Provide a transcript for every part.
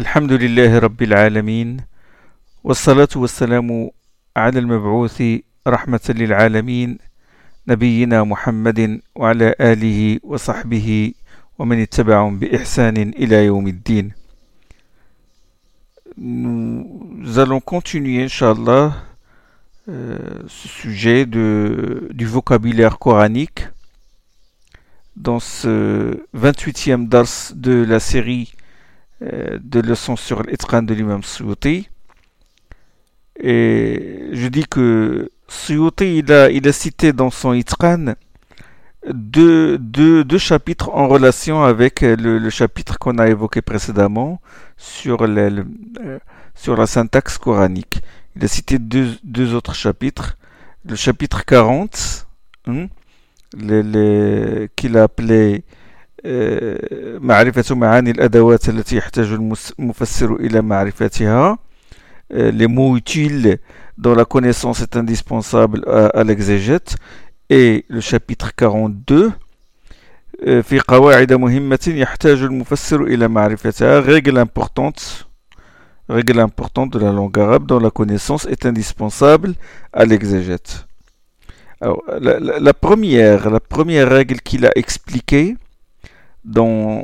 الحمد لله رب العالمين والصلاة والسلام على المبعوث رحمة للعالمين نبينا محمد وعلى آله وصحبه ومن اتبعهم بإحسان إلى يوم الدين. Nous allons continuer, Inch'Allah, euh, ce sujet de, du vocabulaire coranique dans ce 28e dars de la série de leçons sur l'Itran de l'imam Suyuti. Et je dis que Suyuti, il a, il a cité dans son Itran deux, deux, deux, chapitres en relation avec le, chapitre qu'on a évoqué précédemment sur, le, euh, sur la syntaxe coranique. Il a cité deux, deux autres chapitres. Le chapitre 40, hein, qu'il a appelé معرفة معاني الأدوات التي يحتاج المفسر إلى معرفتها les mots utiles dont la connaissance est indispensable à, à l'exégète et le chapitre 42 في قواعد مهمة يحتاج المفسر إلى معرفتها règle importante règle importante de la langue arabe dont la connaissance est indispensable à l'exégète. Alors, la, la, la, première, la première règle qu'il a expliquée dans,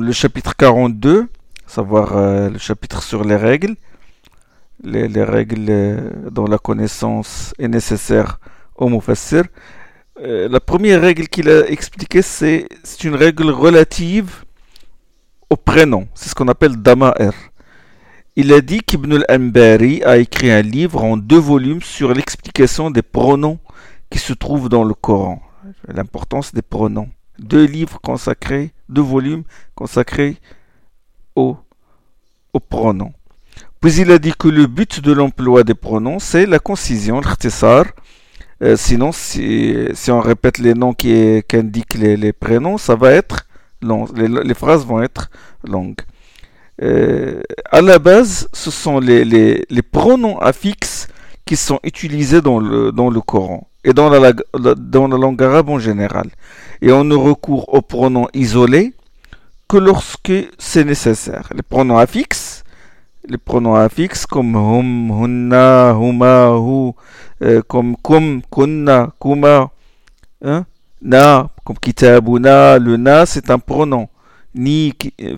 le chapitre 42, à savoir euh, le chapitre sur les règles, les, les règles euh, dont la connaissance est nécessaire au mufassir, euh, la première règle qu'il a expliquée, c'est une règle relative au prénom. C'est ce qu'on appelle Dama'er. Il a dit qu'Ibn al-Ambari a écrit un livre en deux volumes sur l'explication des pronoms qui se trouvent dans le Coran. L'importance des pronoms. Deux livres consacrés, deux volumes consacrés aux, aux pronoms. Puis il a dit que le but de l'emploi des pronoms, c'est la concision, l'khtisar. Euh, sinon, si, on répète les noms qui, indiquent les, prénoms, ça va être long. Les, phrases vont être longues. Euh, à la base, ce sont les, pronoms affixes qui sont utilisés dans le, dans le Coran et dans la, dans la langue arabe en général et on ne recourt aux pronoms isolés que lorsque c'est nécessaire. Les pronoms affixes, les pronoms affixes comme hum, hunna, huma, hu, euh, comme kum, kunna, kuma, hein, na, comme kitabuna, le na, c'est un pronom. Ni, euh,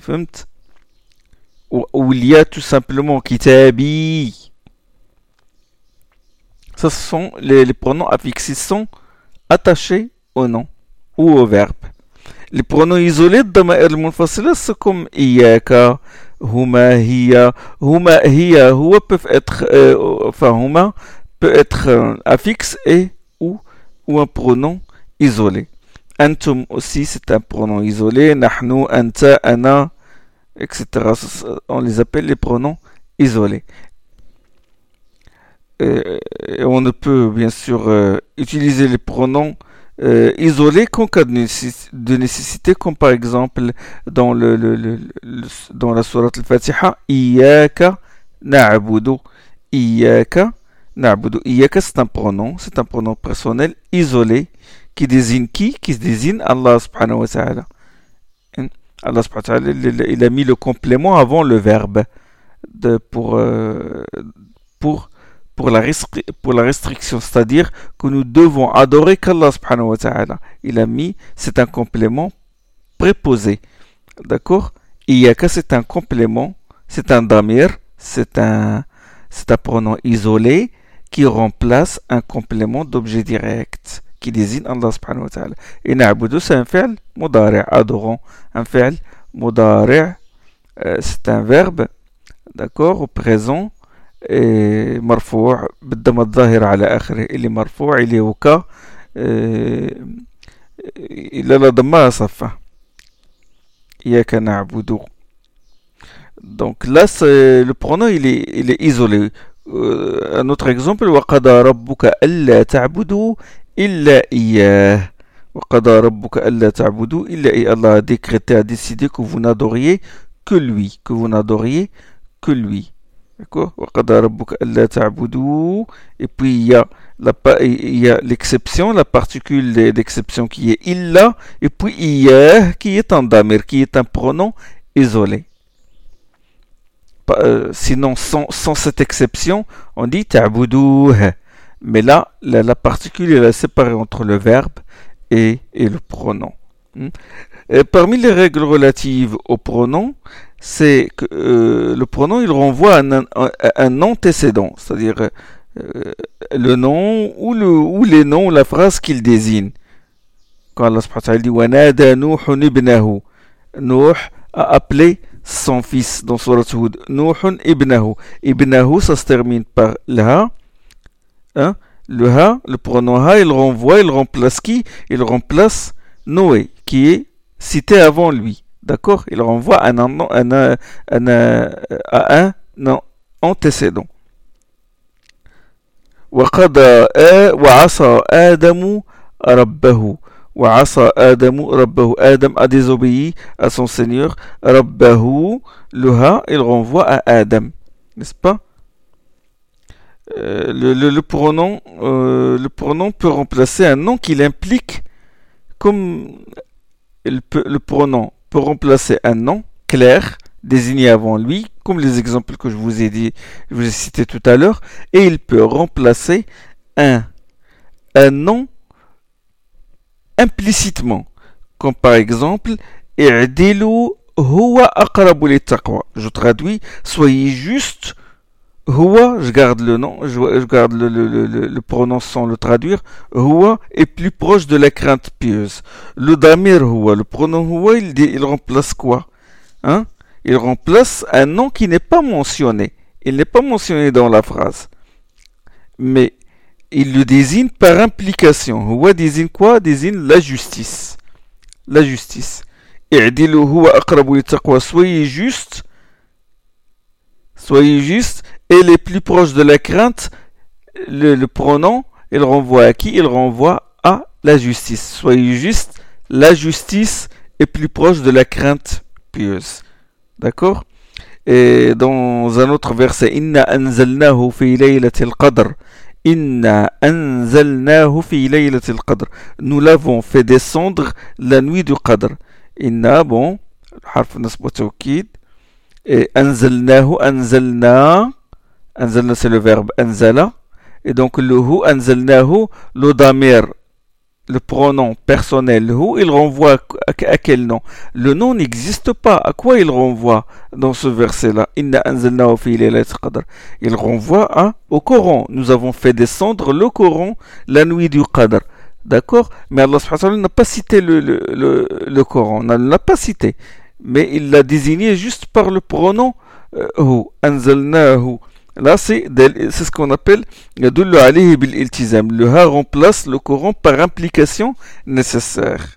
ou, ou il y a tout simplement kitabi. Ce sont les, les pronoms affixes, ils sont attachés au nom ou au verbe. Les pronoms isolés al c'est comme iyaka, huma, hiya, huma, hiya, huwa peuvent être, enfin, huma peut être euh, affixe et ou, ou un pronom isolé. Antum aussi, c'est un pronom isolé. Nahnu, anta, ana, etc. On les appelle les pronoms isolés. On ne peut bien sûr euh, utiliser les pronoms euh, isolés qu'en cas de, nécess de, nécessité, comme par exemple dans, le, dans la sourate al-Fatiha, Iyaka na'budu. Iyaka na'budu. Iyaka c'est un pronom, c'est un pronom personnel isolé qui désigne qui? Qui désigne Allah subhanahu wa. Allah il a mis le complément avant le verbe de, pour, euh, pour, pour, la restriction, c'est-à-dire que nous devons adorer qu'Allah subhanahu wa. Il a mis, c'est un complément préposé. D'accord? Iyaka, c'est un complément, c'est un damir, c'est un, c'est un pronom isolé qui remplace un complément d'objet direct qui désigne Allah subhanahu. Et na'budu, c'est un fi'l mudari', adorons. Un fi'l mudari', euh, c'est un verbe, d'accord, au présent, إيه، مرفوع بالضم الظاهر على آخره اللي مرفوع اللي هو ك إلى إيه، لا ضمها صفة. إياك نعبد. دونك لا لو برونو الي الي ايزولي ان اوتر اكزومبل وقضى ربك الا تعبدوا الا اياه. وقضى ربك الا تعبدوا الا اي الله ديكريتي ا ديسيدي كو فو نادوريي كو لوي كو فو نادوريي كو لوي Et puis il y a l'exception, la particule d'exception qui est illa, et puis hier qui est un damir, qui est un pronom isolé. Euh, sinon, sans, cette exception, on dit ta'boudouh. Mais là, la, particule est séparée entre le verbe et, le pronom. Hmm. Parmi les règles relatives au pronom, c'est que euh, le pronom il renvoie à un, un antécédent, c'est-à-dire euh, le nom ou, le, ou les noms, la phrase qu'il désigne. Quand Allah subhanahu wa ta'ala dit Nuh ibnahu, Nuh a appelé son fils dans Surat Hud. Nuh ibnahu. Ibnahu, ça se termine par la. Hein? Le ha, le pronom ha, il renvoie, il remplace qui? Il remplace Noé, qui est cité avant lui. D'accord Il renvoie à un, un, un, un, un non, antécédent. وقضى وعصى آدم ربه وعصى آدم ربه Adam a désobéi à son Seigneur ربه le ha il renvoie à Adam n'est-ce pas euh, le, le, le, pronom euh, le pronom peut remplacer un nom qu'il implique comme il peut, le pronom peut remplacer un nom clair désigné avant lui, comme les exemples que je vous ai dit, je vous ai cité tout à l'heure, et il peut remplacer un, un nom implicitement, comme par exemple Je traduis, soyez juste. Huwa, je garde le nom, je, garde le, le, le, le, pronom sans le traduire. Huwa est plus proche de la crainte pieuse. Le damir huwa, le pronom huwa, il, remplace quoi hein? Il remplace un nom qui n'est pas mentionné. Il n'est pas mentionné dans la phrase. Mais il le désigne par implication. Huwa désigne quoi? Désigne la justice. La justice. Soyez juste. Soyez juste et les plus proches de la crainte, le, pronom, il renvoie à qui? Il renvoie à la justice. Soyez juste, la justice est plus proche de la crainte pieuse. D'accord? Et dans un autre verset, Inna anzalnahu fi laylatil qadr. Inna anzalnahu fi laylatil qadr. Nous l'avons fait descendre la nuit du qadr. Inna, bon, harf Et anzalnahu, anzalna, Anzalna, c'est le verbe anzala. Et donc le hu, anzalnahu, le damir, le pronom personnel hu, il renvoie à, quel nom? Le nom n'existe pas. À quoi il renvoie dans ce verset-là? Inna anzalnahu fi qadr. Il renvoie au Coran. Nous avons fait descendre le Coran la nuit du Qadr. D'accord? Mais Allah n'a pas cité le, le, le, Coran. ne l'a pas cité. Mais il l'a désigné juste par le pronom euh, hu. Anzalnahu. Là, c'est ce qu'on appelle le ha remplace le Coran par implication nécessaire.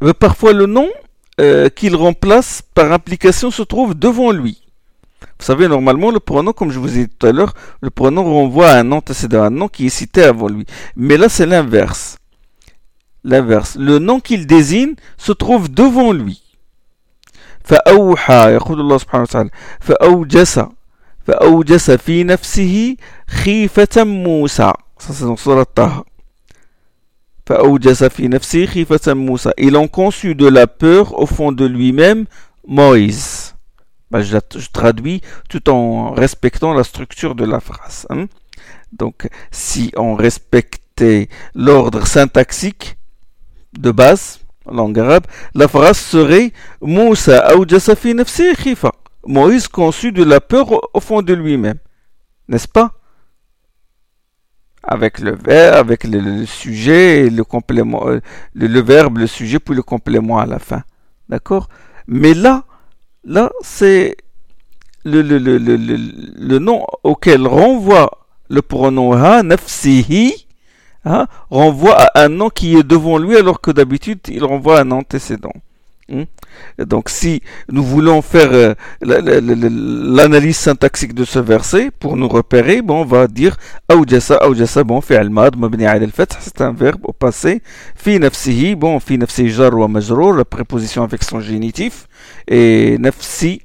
Mais parfois, le nom euh, qu'il remplace par implication se trouve devant lui. Vous savez, normalement, le pronom, comme je vous ai dit tout à l'heure, le pronom renvoie à un antécédent, un nom qui est cité avant lui. Mais là, c'est l'inverse. L'inverse. Le nom qu'il désigne se trouve devant lui. فأوحى يقول الله سبحانه وتعالى فأوجس فأوجس في نفسه خيفة موسى سورة طه فأوجس في نفسه خيفة موسى il en conçut de la peur au fond de lui-même Moïse bah, je, je, traduis tout en respectant la structure de la phrase hein. donc si on respectait l'ordre syntaxique de base langue arabe, la phrase serait Moussa fi nafsi khifa. Moïse conçut de la peur au fond de lui-même. N'est-ce pas? Avec le verbe, avec le, sujet, le complément, euh, le, verbe, le sujet, puis le complément à la fin. D'accord? Mais là, là, c'est le, le, nom auquel renvoie le pronom ha, nafsihi, hein, renvoie à un nom qui est devant lui alors que d'habitude il renvoie à un antécédent. Hein. Donc si nous voulons faire euh, l'analyse syntaxique de ce verset pour nous repérer, bon, on va dire bon, fi al-mad, mabni c'est un verbe au passé. Fi nafsihi, bon, fi nafsi jar wa la préposition avec son génitif. Et nafsi,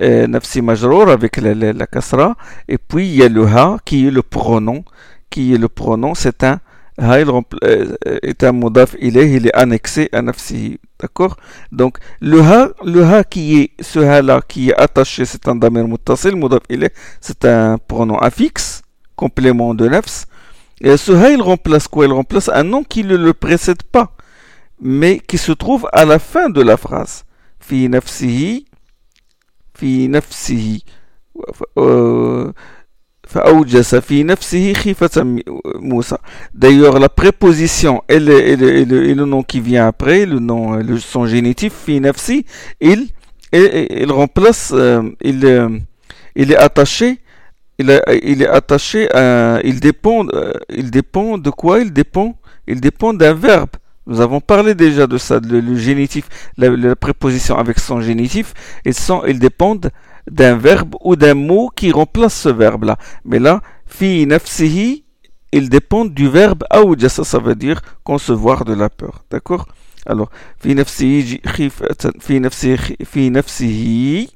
euh, nafsi avec la, la, kasra. Et puis il y a le ha qui est le pronom, qui est le pronom, c'est un ha il est un modaf il est, il est annexé à nafsihi. D'accord? Donc, le ha, le ha qui est, ce ha là qui est attaché, c'est un damir muttasil, modaf il est, c'est un pronom affixe, complément de nafs. Et ce ha, il remplace quoi? Il remplace un nom qui ne le précède pas, mais qui se trouve à la fin de la phrase. Fi nafsihi, fi nafsihi. Euh, D'ailleurs, la préposition et le, nom qui vient après, le nom, le, son génitif, il, il, remplace, euh, il, euh, il est attaché, il, il est attaché à, il dépend, euh, il dépend de quoi? Il dépend, il dépend d'un verbe. Nous avons parlé déjà de ça, le, génitif, la, préposition avec son génitif, ils, sont, ils dépendent d'un verbe ou d'un mot qui remplace ce verbe-là. Mais là, fi nafsihi, il dépend du verbe awjasa, ça veut dire concevoir de la peur. D'accord? Alors, fi nafsihi, fi nafsihi,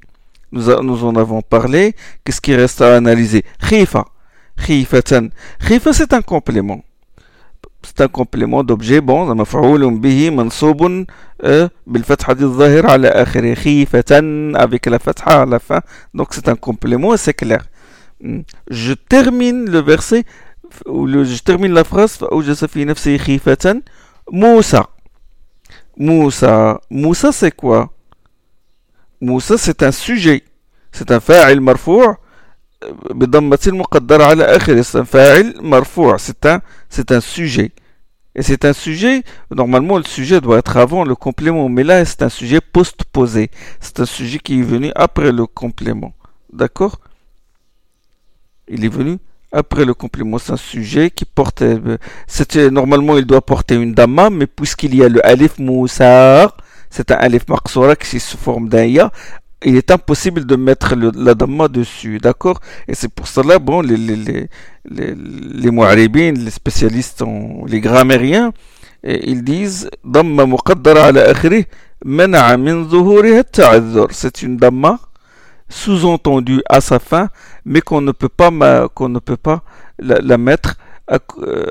nous, nous en avons parlé. Qu'est-ce qui reste à analyser? Khifa. Khifa, c'est un complément c'est un complément d'objet bon مفعول به منصوب بالفتحة الظاهرة على آخره خيفة avec la fatha à la fin donc c'est un complément c'est clair hmm. je termine le verset ou le, je termine la phrase فأوجس في نفسه خيفة موسى موسى موسى c'est quoi موسى c'est un sujet c'est un فاعل مرفوع بضمة المقدرة على آخر فاعل مرفوع c'est un c'est un sujet et c'est un sujet normalement le sujet doit être avant le complément mais là c'est un sujet post-posé c'est un sujet qui est venu après le complément d'accord il est venu après le complément c'est un sujet qui porte c'était normalement il doit porter une dama mais puisqu'il y a le alif moussar c'est un alif maqsoura qui se forme d'un ya il est impossible de mettre le, la dhamma dessus, d'accord? Et c'est pour cela, bon, les, les, les, les, les les spécialistes, en, les grammairiens, ils disent dhamma muqaddara ala akhirih mana'a min C'est une dhamma sous-entendue à sa fin, mais qu'on ne peut pas, qu'on ne peut pas la, la mettre à, euh,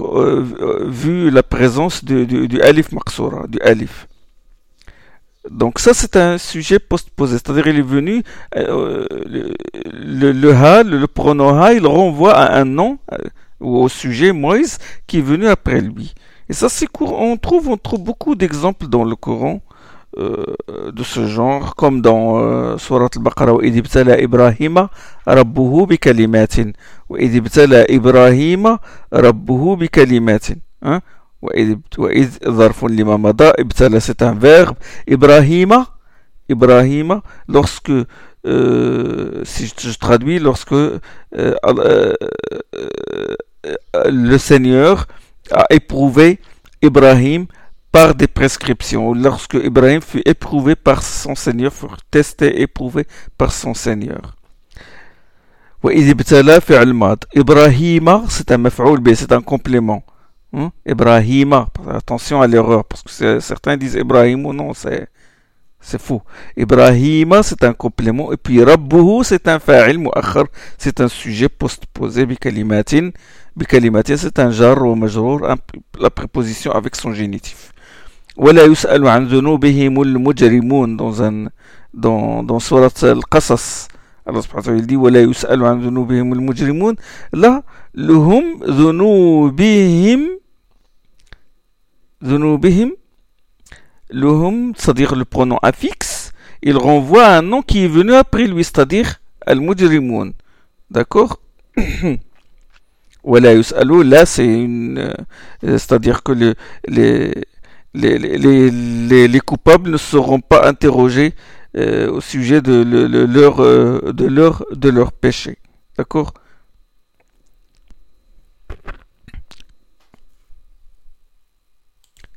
euh, vu la présence du, du, du alif maqsoura, du alif. Donc ça, c'est un sujet postposé, c'est-à-dire il est venu, euh, le, le, le, ha, pronom ha, il renvoie à un nom euh, ou au sujet Moïse qui est venu après lui. Et ça, c'est court. On trouve, on trouve beaucoup d'exemples dans le Coran euh, de ce genre, comme dans euh, Surat al-Baqarah, Idibtala Ibrahima, Rabbuhu bi kalimatin. Idibtala Ibrahima, Rabbuhu bi kalimatin. Hein? وإذ ظرف لما مضى ابتلى c'est un verbe Ibrahima Ibrahima lorsque euh, si je traduis lorsque euh, euh, le Seigneur a éprouvé Ibrahim par des prescriptions lorsque Ibrahim fut éprouvé par son Seigneur fut testé éprouvé par son Seigneur وإذ ابتلى فعل ماض إبراهيم c'est un مفعول c'est un complément Hein? Ibrahima, attention à l'erreur, parce que certains disent Ibrahim ou non, c'est, c'est faux. Ibrahima, c'est un complément, et puis Rabbuhu, c'est un fa'il mu'akhar, c'est un sujet postposé, bikalimatin. Bikalimatin, c'est un jar ou majrour, la préposition avec son génitif. ولا يسأل عن ذنوبهم المجرمون dans un dans dans surat al-Qasas Allah subhanahu wa ta'ala dit ولا يسأل عن ذنوبهم المجرمون là لهم ذنوبهم Zunubihim. C'est-à-dire le pronom affixe, il renvoie à un nom qui est venu après lui, c'est-à-dire Al-Mujrimoun. D'accord? Wala yus'alu, là c'est une. Euh, c'est-à-dire que les, les, les, les, coupables ne seront pas interrogés euh, au sujet de, le, leur, euh, de, leur, de leur péché. D'accord?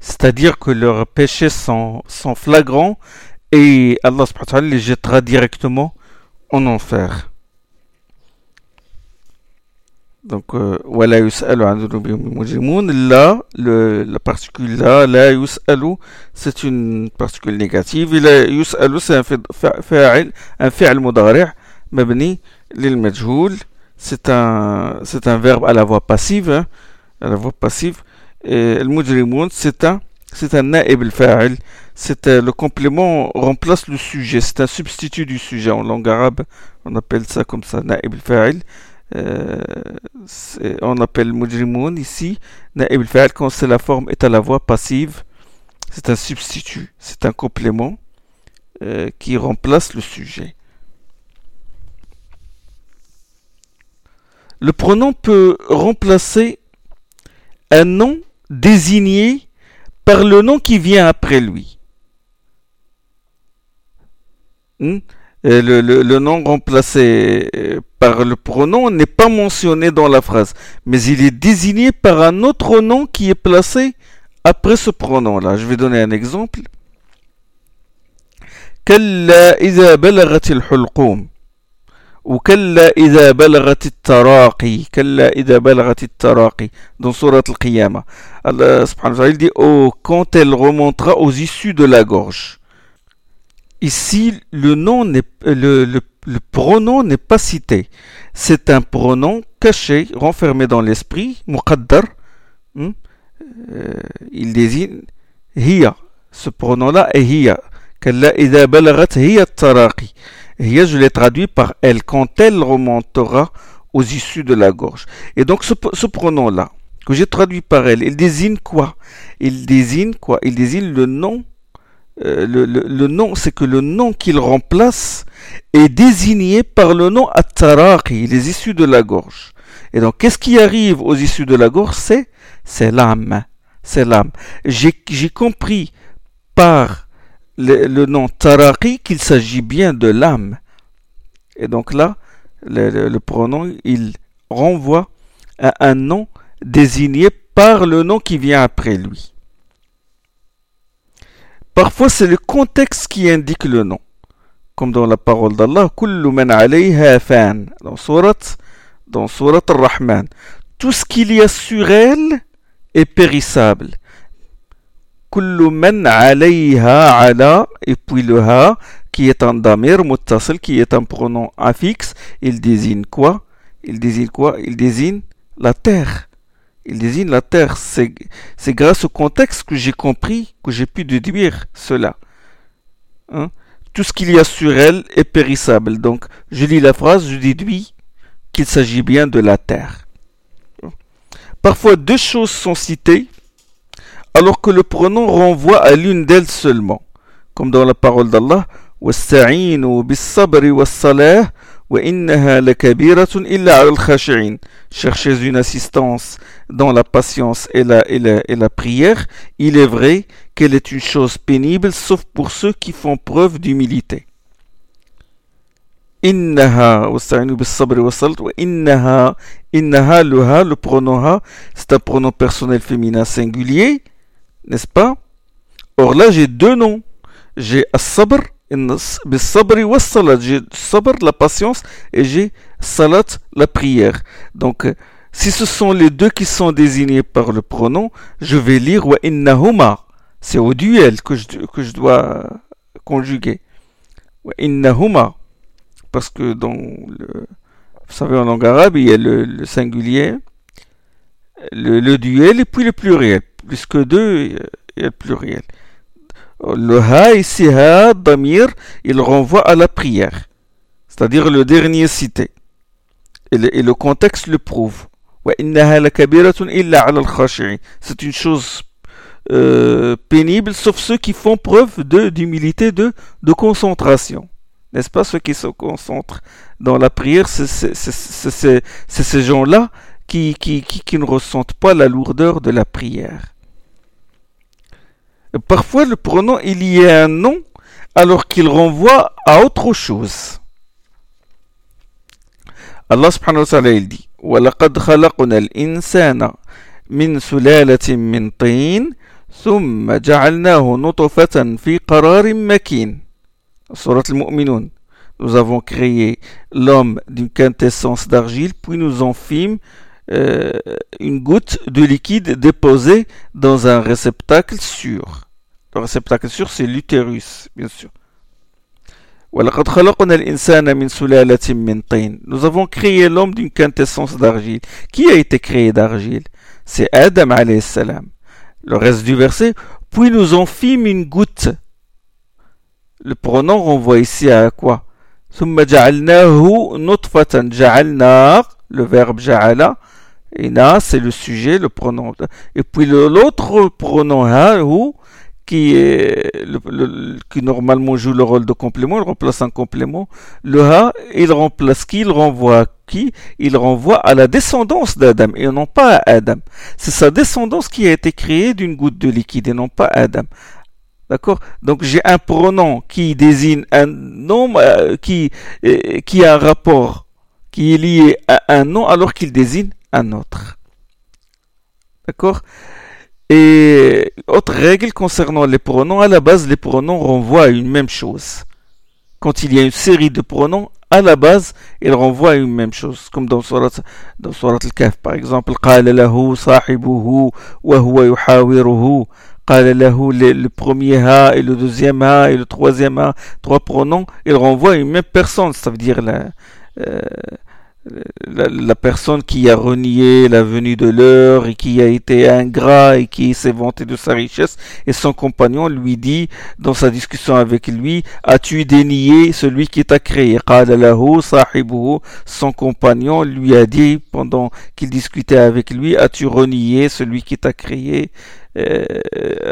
C'est-à-dire que leurs péchés sont, sont flagrants et Allah les jettera directement en enfer. Donc, euh, là, la particule là, la yus'alu, c'est une particule négative. Et la yus'alu, c'est un un mudari' lil majhoul. C'est un, c'est un verbe à la voix passive. Hein. la voix passive. Mujrimoun, c'est un, c'est un. C'est le complément remplace le sujet. C'est un substitut du sujet. En langue arabe, on appelle ça comme ça. Euh, on appelle mujrimoun ici, quand c'est la forme est à la voix passive. C'est un substitut, c'est un complément euh, qui remplace le sujet. Le pronom peut remplacer un nom désigné par le nom qui vient après lui. Hmm? Euh, le, nom remplacé euh, par le pronom n'est pas mentionné dans la phrase, mais il est désigné par un autre nom qui est placé après ce pronom-là. Je vais donner un exemple. Ou كلا إذا بلغت التراقي كلا إذا بلغت التراقي dans Surat Al-Qiyamah Allah subhanahu wa ta'ala dit oh, quand elle remontera aux issues de la gorge ici le nom n'est le, le, le pronom n'est pas cité c'est un pronom caché renfermé dans l'esprit muqaddar hmm? euh, il désigne hiya ce pronom là est hiya كلا إذا بلغت هي التراقي je l'ai traduit par elle quand elle remontera aux issues de la gorge. Et donc ce, pronom-là, que j'ai traduit par elle, il désigne quoi? Il désigne quoi? Il désigne le nom. Euh, le, nom, c'est que le nom qu'il remplace est désigné par le nom Attaraqi, les issues de la gorge. Et donc, qu'est-ce qui arrive aux issues de la gorge? C'est, c'est l'âme. C'est l'âme. J'ai compris par le, nom Taraki qu'il s'agit bien de l'âme. Et donc là, le, pronom, il renvoie à un nom désigné par le nom qui vient après lui. Parfois, c'est le contexte qui indique le nom. Comme dans la parole d'Allah, dans surat, dans surat Ar-Rahman. Tout ce qu'il y a sur elle est périssable kullu man et puis le ha qui est un damir muttasil qui est un pronom affixe il désigne quoi? Il désigne quoi? Il désigne la terre. Il désigne la terre. C'est grâce au contexte que j'ai compris que j'ai pu déduire cela. Hein? tout ce qu'il y a sur elle est périssable. Donc je lis la phrase je déduis qu'il s'agit bien de la terre. Parfois deux choses sont citées alors que le pronom renvoie à l'une d'elles seulement, comme dans la parole d'Allah Cherchez une assistance dans la patience et la, et la, prière. Il est vrai qu'elle est une chose pénible, sauf pour ceux qui font preuve d'humilité. Innaha, innaha, innaha, le ha, le pronom ha, c'est un pronom personnel féminin singulier n'est-ce pas? Or là, j'ai deux noms. J'ai as-sabr, sabri wa salat. J'ai sabr, la patience, et j'ai salat, la prière. Donc, euh, si ce sont les deux qui sont désignés par le pronom, je vais lire wa innahuma. C'est au duel que je, que je dois conjuguer. Wa innahuma. Parce que dans le, vous savez, en langue arabe, il y a le, singulier, le, le, duel et puis le pluriel plus que deux, il y a le pluriel. Le ha ici, ha, damir, il renvoie à la prière, c'est-à-dire le dernier cité. Et le, contexte le prouve. C'est une chose euh, pénible, sauf ceux qui font preuve d'humilité, de, concentration. N'est-ce pas? Ceux qui se concentrent dans la prière, c'est ces gens-là qui ne ressentent pas la lourdeur de la prière. Parfois, le pronom, il y a un nom alors qu'il renvoie à autre chose. Allah subhanahu wa ta'ala il dit وَلَقَدْ خَلَقْنَا الْإِنسَانَ مِنْ سُلَالَةٍ مِنْ طِينٍ ثُمَّ جَعَلْنَاهُ نُطْفَةً فِي قَرَارٍ مَكِينٍ Surat al-Mu'minun Nous avons créé l'homme d'une quintessence d'argile, puis nous en fîmes euh, une goutte de liquide déposée dans un réceptacle sûr. Le réceptacle sûr, c'est l'utérus, bien sûr. Nous avons créé l'homme d'une quintessence d'argile. Qui a été créé d'argile c'est Adam alayhi salam. Le reste du verset, puis nous en fîmes une goutte. Le pronom renvoie ici à quoi ثم جعلناه نطفة جعلنا le verbe ja'ala et na c'est le sujet le pronom et puis l'autre pronom ha ou qui, est qui normalement joue le rôle de complément, il remplace un complément. Le ha, il remplace qui Il renvoie qui? Il renvoie à la descendance d'Adam et non pas à Adam. C'est sa descendance qui a été créée d'une goutte de liquide et non pas Adam. D'accord? Donc j'ai un pronom qui désigne un nom euh, qui, euh, qui a un rapport qui est lié à un nom alors qu'il désigne un autre. D'accord et autre règle concernant les pronoms, à la base, les pronoms renvoient à une même chose. Quand il y a une série de pronoms, à la base, ils renvoient à une même chose. Comme dans Surat, dans Surat al-Kahf, par exemple, قال له صاحبه وهو يحاوره قال له le premier ha et le deuxième ha et le troisième ha, trois pronoms, ils renvoient à une même personne. Ça veut dire la, euh, la, personne qui a renié la venue de l'heure et qui a été ingrat et qui s'est vanté de sa richesse et son compagnon lui dit dans sa discussion avec lui as-tu dénié celui qui t'a créé? Son compagnon lui a dit pendant qu'il discutait avec lui as-tu renié celui qui t'a créé? Euh,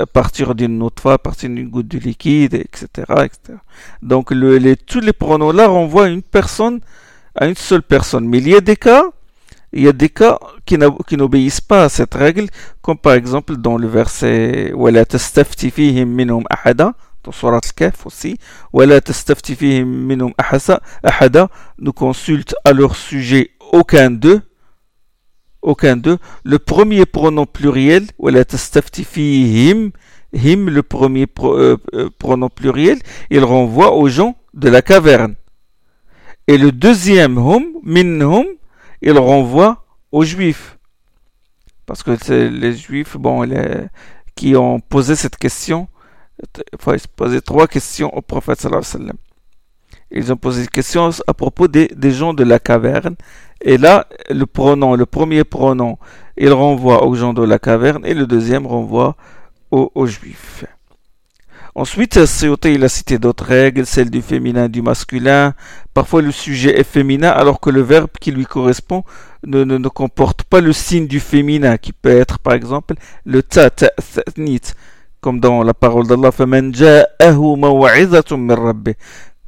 à partir d'une autre à partir d'une goutte de liquide, etc. etc. Donc le, les, tous les pronoms là renvoient à une personne à une seule personne. Mais il y a des cas, il y a des cas qui n'obéissent pas à cette règle, comme par exemple dans le verset وَلَا تَسْتَفْتِ فِيهِمْ مِنْهُمْ أَحَدًا dans Surat al-Kaf aussi وَلَا تَسْتَفْتِ فِيهِمْ مِنْهُمْ أَحَدًا nous consulte à leur sujet aucun d'eux aucun d'eux. Le premier pronom pluriel, وَلَا تَسْتَفْتِ فِيهِمْ him, le premier euh, euh, pronom pluriel, il renvoie aux gens de la caverne. Et le deuxième hum, minhum, il renvoie aux juifs. Parce que c'est les juifs bon, qui ont posé cette question. Il faut poser trois questions au prophète sallallahu alayhi wa sallam. Ils ont posé des questions à propos des, gens de la caverne. Et là, le pronom, le premier pronom, il renvoie aux gens de la caverne et le deuxième renvoie aux juifs. Ensuite, Seyota, il a cité d'autres règles, celles du féminin et du masculin. Parfois, le sujet est féminin alors que le verbe qui lui correspond ne, ne, ne comporte pas le signe du féminin, qui peut être, par exemple, le ta, ta, comme dans la parole d'Allah, فَمَنْ جَاءَهُ مَوْعِظَةٌ مِّن رَبِّهِ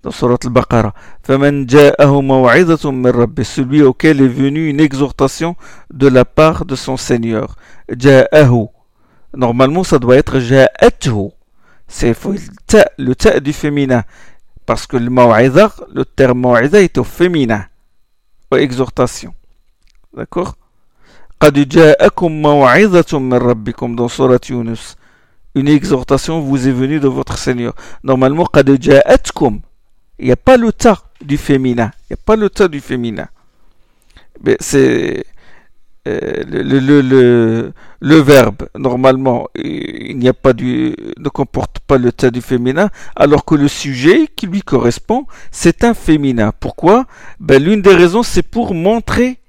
dans Surat al-Baqarah. فَمَنْ جَاءَهُ مَوْعِظَةٌ مِّن رَبِّهِ Celui auquel est venue une exhortation de la part de son Seigneur. جَاءَهُ Normalement, ça doit être جَاءَتْهُ c'est le ta du féminin. Parce que le maw'iza, le terme maw'iza est au féminin. Aux exhortations. D'accord? Dans Surat Yunus. Une exhortation vous est venue de votre Seigneur. Normalement, Il n'y a pas le ta du féminin. Il n'y a pas le ta du féminin. Mais c'est le, le, verbe, normalement, il n'y a pas du, ne comporte pas le tas du féminin, alors que le sujet qui lui correspond, c'est un féminin. Pourquoi? Ben, L'une des raisons, c'est pour montrer,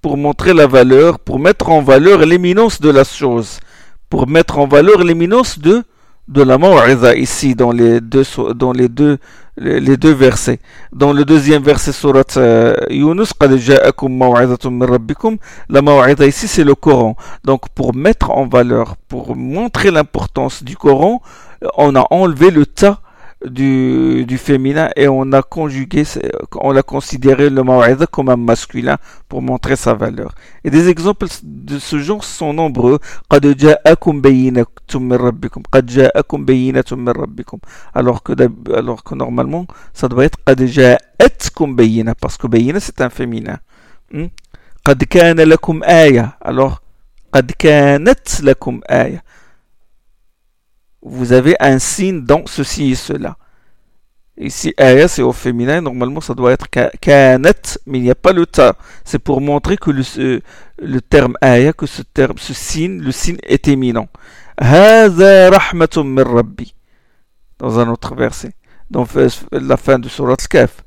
pour montrer la valeur, pour mettre en valeur l'éminence de la chose, pour mettre en valeur l'éminence de, de la maw'iza ici dans les deux, dans les deux, les deux versets. Dans le deuxième verset surat euh, Yunus, la maw'iza ici c'est le Coran. Donc pour mettre en valeur, pour montrer l'importance du Coran, on a enlevé le ta du, du, féminin et on a conjugué, on a considéré le mawa'idha comme un masculin pour montrer sa valeur. Et des exemples de ce genre sont nombreux. Alors que, alors que normalement, ça doit être parce que bayina c'est un féminin. Hmm? alors, vous avez un signe dans ceci et cela. Ici, aya, c'est au féminin, normalement ça doit être kanet, mais il n'y a pas le ta. C'est pour montrer que le, euh, terme aya, que ce terme, ce signe, le signe est éminent. Dans un autre verset. Dans la fin de Surat al-Kaf.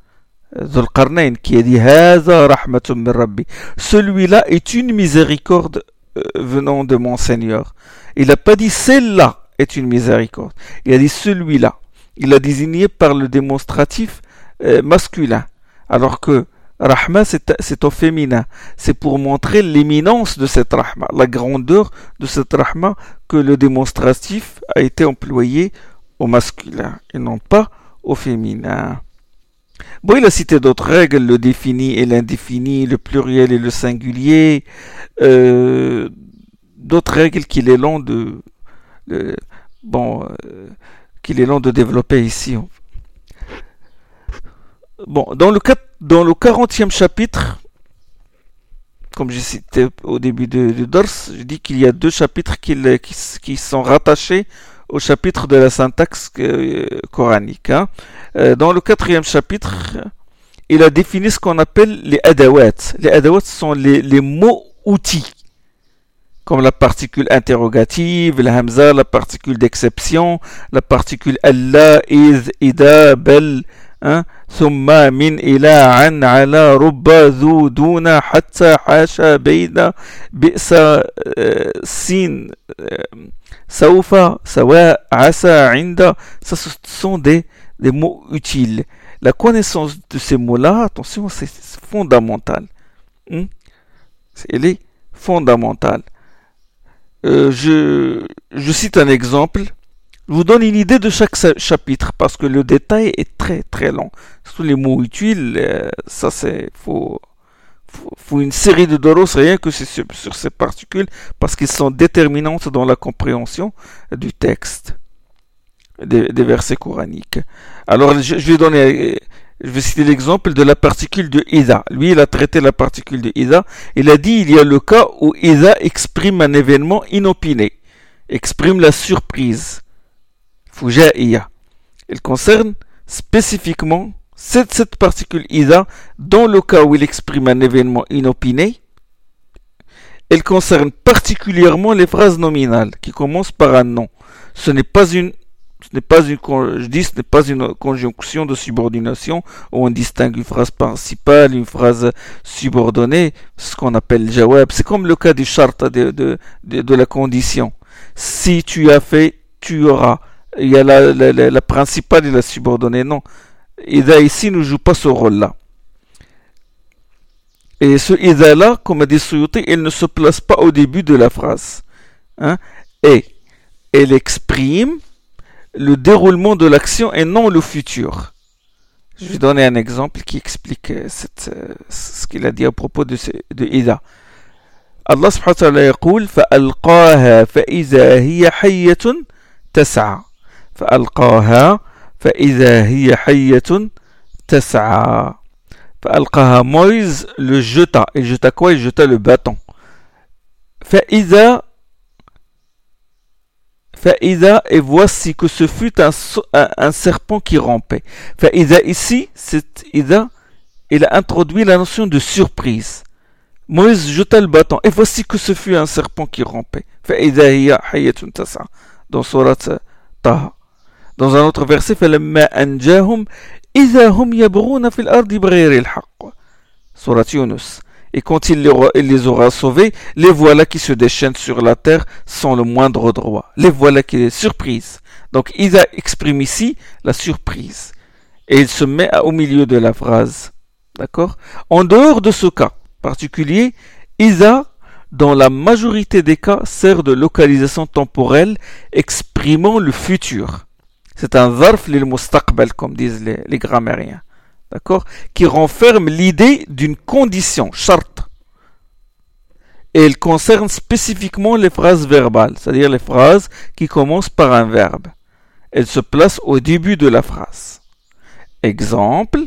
qui a dit Hazar Rahmatum Rabbi. Celui-là est une miséricorde euh, venant de mon Seigneur. Il n'a pas dit celle-là est une miséricorde. Il a dit celui-là. Il l'a désigné par le démonstratif euh, masculin. Alors que Rahma, c'est au féminin. C'est pour montrer l'éminence de cette Rahma, la grandeur de cette Rahma que le démonstratif a été employé au masculin et non pas au féminin. Bon, il a cité d'autres règles, le défini et l'indéfini, le pluriel et le singulier, euh, d'autres règles qu'il est long de, bon, euh, qu'il est long de développer ici. Bon, dans le, dans le 40e chapitre, comme j'ai cité au début de, Dors, je dis qu'il y a deux chapitres qui, sont rattachés au chapitre de la syntaxe euh, coranique. Hein. Euh, dans le quatrième chapitre, il a défini ce qu'on appelle les adawats. Les adawats sont les, les mots outils comme la particule interrogative, la hamza, la particule d'exception, la particule Allah, iz, ida, bel, hein, thumma, min, ila, an, ala, rubba, zu, duna, hatta, hasha, beida, bi'sa, euh, sin, euh, saufa, sawa, asa, inda, ça ce sont des, mots utiles. La connaissance de ces mots-là, attention, c'est fondamental. Hmm? Elle est fondamentale euh, je, cite un exemple je vous donne une idée de chaque chapitre parce que le détail est très très long. Surtout les mots utiles, euh, ça c'est faut, faut, une série de doros rien que sur, ces particules parce qu'ils sont déterminantes dans la compréhension du texte des, versets coraniques. Alors je, vais donner, je vais citer l'exemple de la particule de Ida. Lui, il a traité la particule de Ida. Il a dit il y a le cas où Ida exprime un événement inopiné, exprime la surprise Fuja'iya. Il concerne spécifiquement cette, cette particule Ida dans le cas où il exprime un événement inopiné. Elle concerne particulièrement les phrases nominales qui commencent par un nom. Ce n'est pas une ce n'est pas une, je dis, ce n'est pas une conjonction de subordination où on distingue une phrase principale, une phrase subordonnée, ce qu'on appelle jawab. C'est comme le cas du charte de, de, de la condition. Si tu as fait, tu auras il y a la, la, principale et la subordonnée. Non. Ida ici ne joue pas ce rôle-là. Et ce Ida-là, comme a dit Suyuti, il ne se place pas au début de la phrase. Hein? Et elle exprime le déroulement de l'action et non le futur. Je vais donner un exemple qui explique cette, ce qu'il a dit à propos de, de Ida. Allah subhanahu wa ta'ala يقول فألقاها فإذا هي حية تسعى فألقاها فإذا هي حية تسعى فألقاها Moïse le jeta. Il jeta quoi Il jeta le bâton. فإذا فإذا et voici que ce fut un, un, un serpent qui rampait. فإذا ici, c'est إذا, il a introduit la notion de surprise. Moïse jeta le bâton et voici que ce fut un serpent qui rampait. فإذا هي حية تسعى. Dans surat Taha. Dans un autre verset, فَلَمَّا أَنْجَاهُمْ إِذَا هُمْ يَبْغُونَ فِي الْأَرْضِ بِغَيْرِ الْحَقِّ Surat Yunus. Et quand il les aura sauvés, les voilà qui se déchaînent sur la terre sans le moindre droit. Les voilà qui est surprise. Donc Isa exprime ici la surprise. Et il se met au milieu de la phrase. D'accord? En dehors de ce cas particulier, Isa, dans la majorité des cas, sert de localisation temporelle exprimant le futur. C'est un zarf lil comme disent les, les grammairiens D'accord Qui renferme l'idée d'une condition, charte. Et il concerne spécifiquement les phrases verbales, c'est-à-dire les phrases qui commencent par un verbe. Elle se place au début de la phrase. Exemple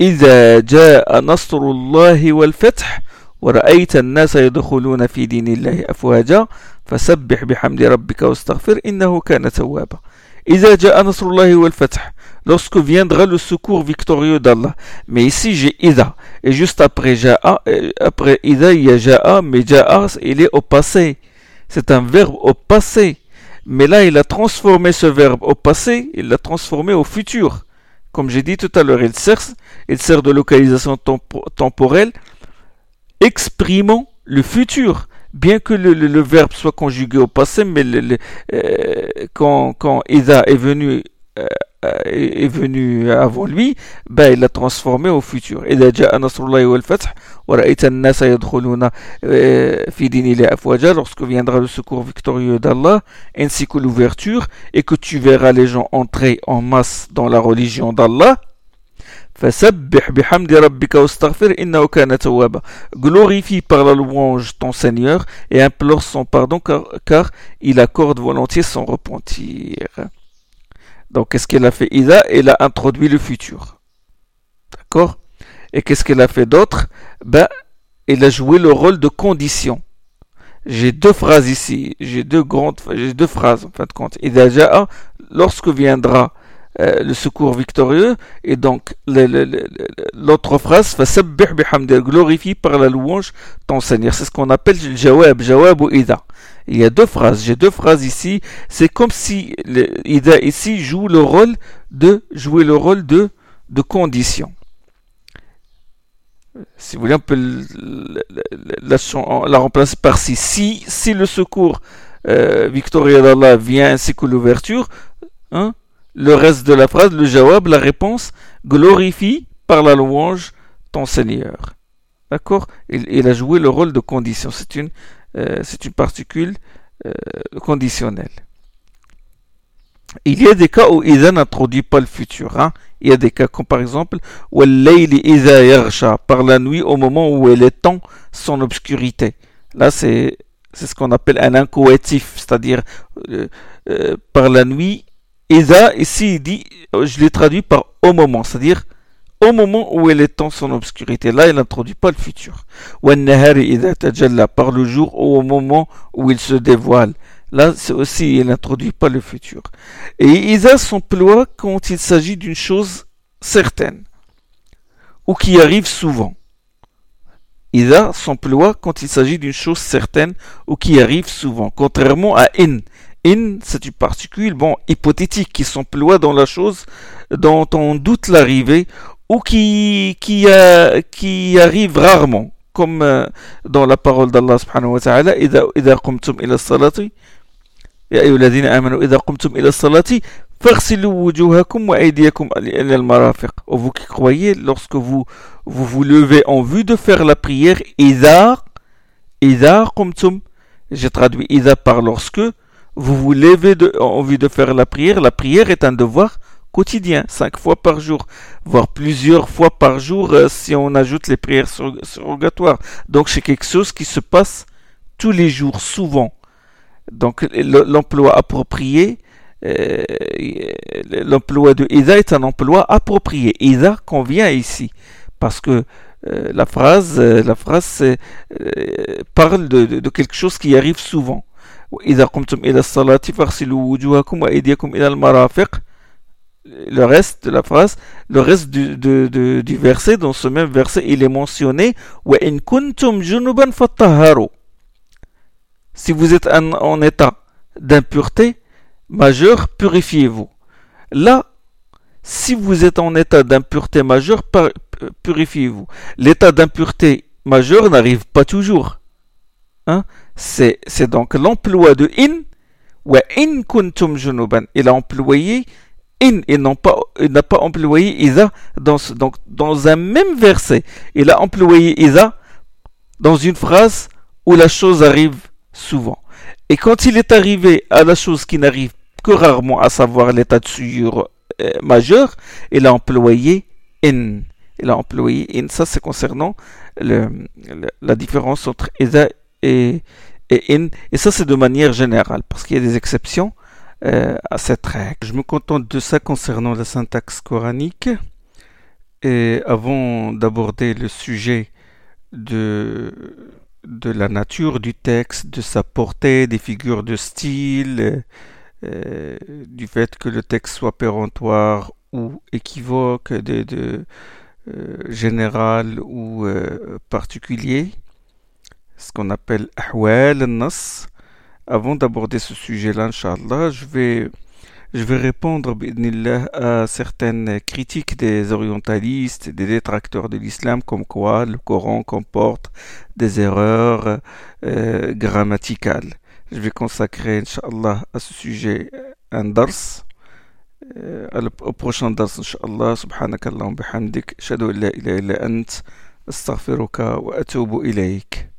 إذا جاء نصر الله والفتح ورأيت الناس يدخلون في دين الله أفواجا فسبح بحمد ربك واستغفر إنه كان توابا Lorsque viendra le secours victorieux d'Allah. Mais ici j'ai Ida. Et juste euh, après Ida, il y a Ja'a, mais Ja'a, il est au passé. C'est un verbe au passé. Mais là, il a transformé ce verbe au passé, il l'a transformé au futur. Comme j'ai dit tout à l'heure, il sert, de localisation temporelle, exprimant le futur bien que le, verbe soit conjugué au passé, mais euh, quand, quand Ida est venu euh, est venu avant lui, ben, il l'a transformé au futur. lorsque viendra le secours victorieux d'Allah, ainsi que l'ouverture, et que tu verras les gens entrer en masse dans la religion d'Allah, Glorifie par la louange ton Seigneur et implore son pardon car, car il accorde volontiers son repentir. Donc, qu'est-ce qu'elle a fait? Ida Elle a introduit le futur. D'accord? Et qu'est-ce qu'elle a fait d'autre? Ben, elle a joué le rôle de condition. J'ai deux phrases ici. J'ai deux grandes, j'ai deux phrases en fin de compte. Ida lorsque viendra euh, le secours victorieux, et donc l'autre phrase, glorifie par la louange ton Seigneur. C'est ce qu'on appelle le jawab, jawab ou ida. Il y a deux phrases, j'ai deux phrases ici. C'est comme si ida ici joue le rôle de jouer le rôle de, de condition. Si vous voulez, on peut la, la, remplacer par si. Si, le secours euh, victorieux d'Allah vient ainsi que l'ouverture, hein, le reste de la phrase, le jawab, la réponse, glorifie par la louange ton Seigneur. D'accord? Il, a joué le rôle de condition. C'est une, euh, c'est une particule euh, conditionnelle. Il y a des cas où Ida n'introduit pas le futur. Hein. Il y a des cas comme par exemple par la nuit au moment où elle étend son obscurité. Là, c'est ce qu'on appelle un incoatif, c'est-à-dire euh, par la nuit Ida, ici, il dit, je l'ai traduit par au moment, c'est-à-dire au moment où elle est en son obscurité. Là, il n'introduit pas le futur. Par le jour ou au moment où il se dévoile. Là, c'est aussi, il n'introduit pas le futur. Et Isa s'emploie quand il s'agit d'une chose certaine, ou qui arrive souvent. Isa s'emploie quand il s'agit d'une chose certaine, ou qui arrive souvent, contrairement à in, in, c'est une particule, bon, hypothétique, qui s'emploie dans la chose dont on doute l'arrivée ou qui, qui, euh, qui arrive rarement, comme euh, dans la parole d'Allah subhanahu wa ta'ala, إذا قمتم إلى الصلاة يا أيها الذين آمنوا إذا قمتم إلى الصلاة فاغسلوا وجوهكم وأيديكم إلى المرافق. Vous qui croyez, lorsque vous, vous vous levez en vue de faire la prière, إذا إذا قمتم, j'ai traduit إذا par lorsque, vous vous levez de, en vue de faire la prière, la prière est un devoir quotidien, cinq fois par jour, voire plusieurs fois par jour euh, si on ajoute les prières surrogatoires. Donc c'est quelque chose qui se passe tous les jours, souvent. Donc l'emploi approprié, euh, l'emploi de Ida est un emploi approprié. Ida convient ici parce que euh, la phrase, la phrase parle de quelque chose qui arrive souvent. Le reste de la phrase, le reste du, verset, dans ce même verset, il est mentionné Si vous êtes en, état d'impureté majeure, purifiez-vous. Là, si vous êtes en état d'impureté majeure, purifiez-vous. L'état d'impureté majeure n'arrive pas toujours. Hein? c'est donc l'emploi de in in kuntum junuban. Il a employé in et il n'a pas employé isa dans, dans un même verset. Il a employé isa dans une phrase où la chose arrive souvent. Et quand il est arrivé à la chose qui n'arrive que rarement, à savoir l'état de souillure euh, majeur, il a employé in. Il a employé in. Ça, c'est concernant la différence entre isa et, in. Et ça, c'est de manière générale, parce qu'il y a des exceptions euh, à cette règle. Je me contente de ça concernant la syntaxe coranique. Et avant d'aborder le sujet de, la nature du texte, de sa portée, des figures de style, euh, du fait que le texte soit péremptoire ou équivoque, de euh, général ou particulier, ce qu'on appelle ahwal nas. Avant d'aborder ce sujet-là, Inch'Allah, je vais, je vais répondre à certaines critiques des orientalistes, des détracteurs de l'islam, comme quoi le Coran comporte des erreurs euh, grammaticales. Je vais consacrer, Inch'Allah, à ce sujet un dars. Euh, au prochain dars, Inch'Allah, subhanakallah bihamdik, shadu illa illa illa ant, astaghfiruka wa atubu ilayk.